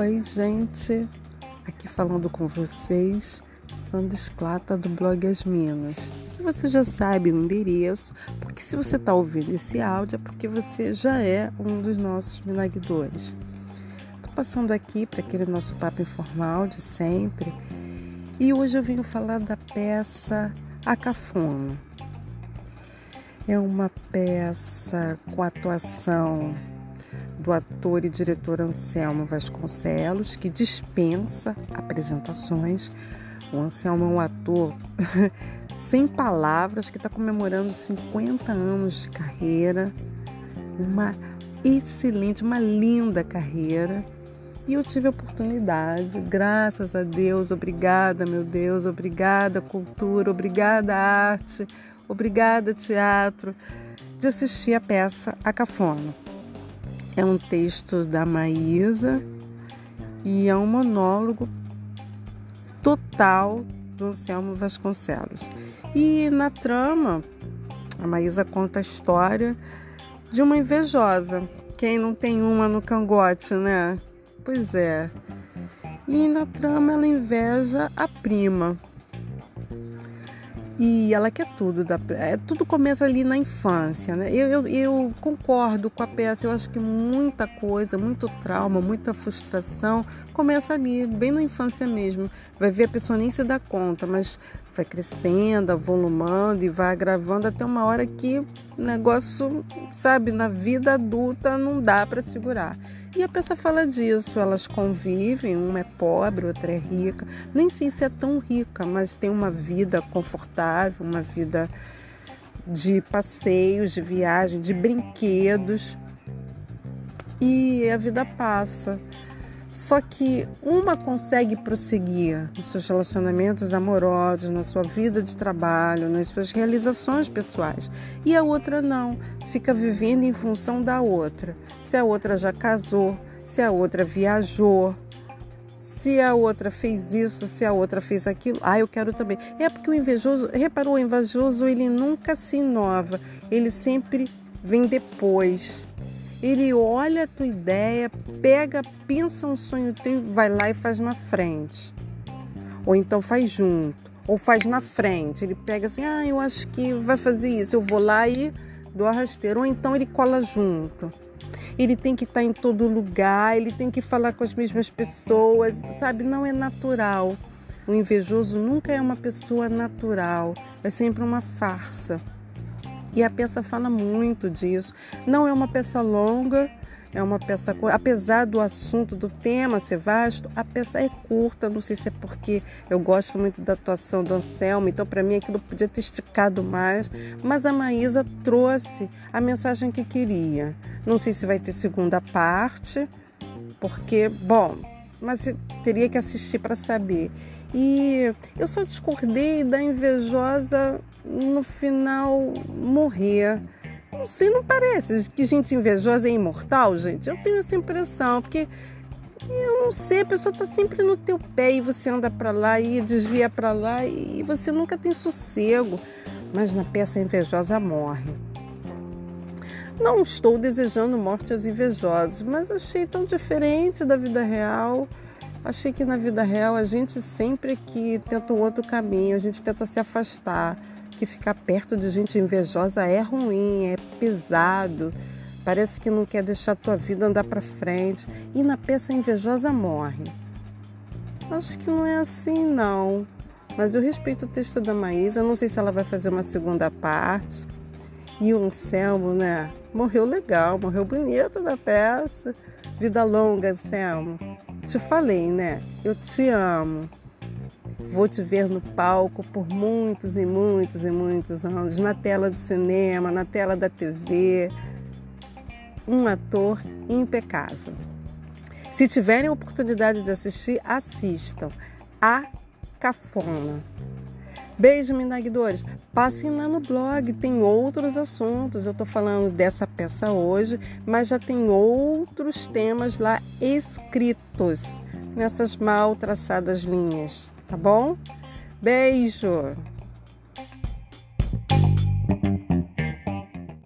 Oi, gente, aqui falando com vocês, Sandra Esclata do blog As Minas. Que você já sabe o endereço, porque se você está ouvindo esse áudio é porque você já é um dos nossos minagdores. Estou passando aqui para aquele nosso papo informal de sempre e hoje eu venho falar da peça A Cafona. É uma peça com atuação do ator e diretor Anselmo Vasconcelos, que dispensa apresentações. O Anselmo é um ator sem palavras que está comemorando 50 anos de carreira, uma excelente, uma linda carreira. E eu tive oportunidade, graças a Deus, obrigada, meu Deus, obrigada, cultura, obrigada, arte, obrigada, teatro, de assistir a peça A Cafona. É um texto da Maísa e é um monólogo total do Anselmo Vasconcelos. E na trama, a Maísa conta a história de uma invejosa. Quem não tem uma no cangote, né? Pois é. E na trama ela inveja a prima, e ela quer tudo. Da, é, tudo começa ali na infância. Né? Eu, eu, eu, concordo com a peça. Eu acho que muita coisa, muito trauma, muita frustração começa ali, bem na infância mesmo. Vai ver a pessoa nem se dá conta, mas vai crescendo, avolumando e vai agravando até uma hora que o negócio, sabe, na vida adulta não dá para segurar. E a peça fala disso, elas convivem, uma é pobre, outra é rica. Nem sei se é tão rica, mas tem uma vida confortável, uma vida de passeios, de viagem, de brinquedos. E a vida passa. Só que uma consegue prosseguir nos seus relacionamentos amorosos, na sua vida de trabalho, nas suas realizações pessoais, e a outra não, fica vivendo em função da outra. Se a outra já casou, se a outra viajou, se a outra fez isso, se a outra fez aquilo, ah, eu quero também. É porque o invejoso, reparou, o invejoso ele nunca se inova, ele sempre vem depois. Ele olha a tua ideia, pega, pensa um sonho teu, vai lá e faz na frente. Ou então faz junto, ou faz na frente. Ele pega assim, ah, eu acho que vai fazer isso, eu vou lá e dou a rasteira. Ou então ele cola junto. Ele tem que estar em todo lugar, ele tem que falar com as mesmas pessoas, sabe? Não é natural. O invejoso nunca é uma pessoa natural, é sempre uma farsa. E a peça fala muito disso. Não é uma peça longa, é uma peça, apesar do assunto, do tema ser vasto, a peça é curta. Não sei se é porque eu gosto muito da atuação do Anselmo, então para mim aquilo podia ter esticado mais. Mas a Maísa trouxe a mensagem que queria. Não sei se vai ter segunda parte, porque, bom, mas teria que assistir para saber. E eu só discordei da invejosa no final morrer. Não sei, não parece que gente invejosa é imortal, gente? Eu tenho essa impressão, porque eu não sei, a pessoa está sempre no teu pé e você anda para lá e desvia para lá e você nunca tem sossego. Mas na peça a invejosa morre. Não estou desejando morte aos invejosos, mas achei tão diferente da vida real. Achei que na vida real a gente sempre que tenta um outro caminho, a gente tenta se afastar, que ficar perto de gente invejosa é ruim, é pesado, parece que não quer deixar a tua vida andar para frente e na peça invejosa morre. Acho que não é assim não, mas eu respeito o texto da Maísa, não sei se ela vai fazer uma segunda parte. E o Anselmo, né? Morreu legal, morreu bonito da peça. Vida longa, Anselmo. Te falei, né? Eu te amo. Vou te ver no palco por muitos e muitos e muitos anos, na tela do cinema, na tela da TV. Um ator impecável. Se tiverem oportunidade de assistir, assistam. A Cafona. Beijo, minagdores. Passem lá no blog, tem outros assuntos. Eu estou falando dessa peça hoje, mas já tem outros temas lá escritos nessas mal traçadas linhas, tá bom? Beijo!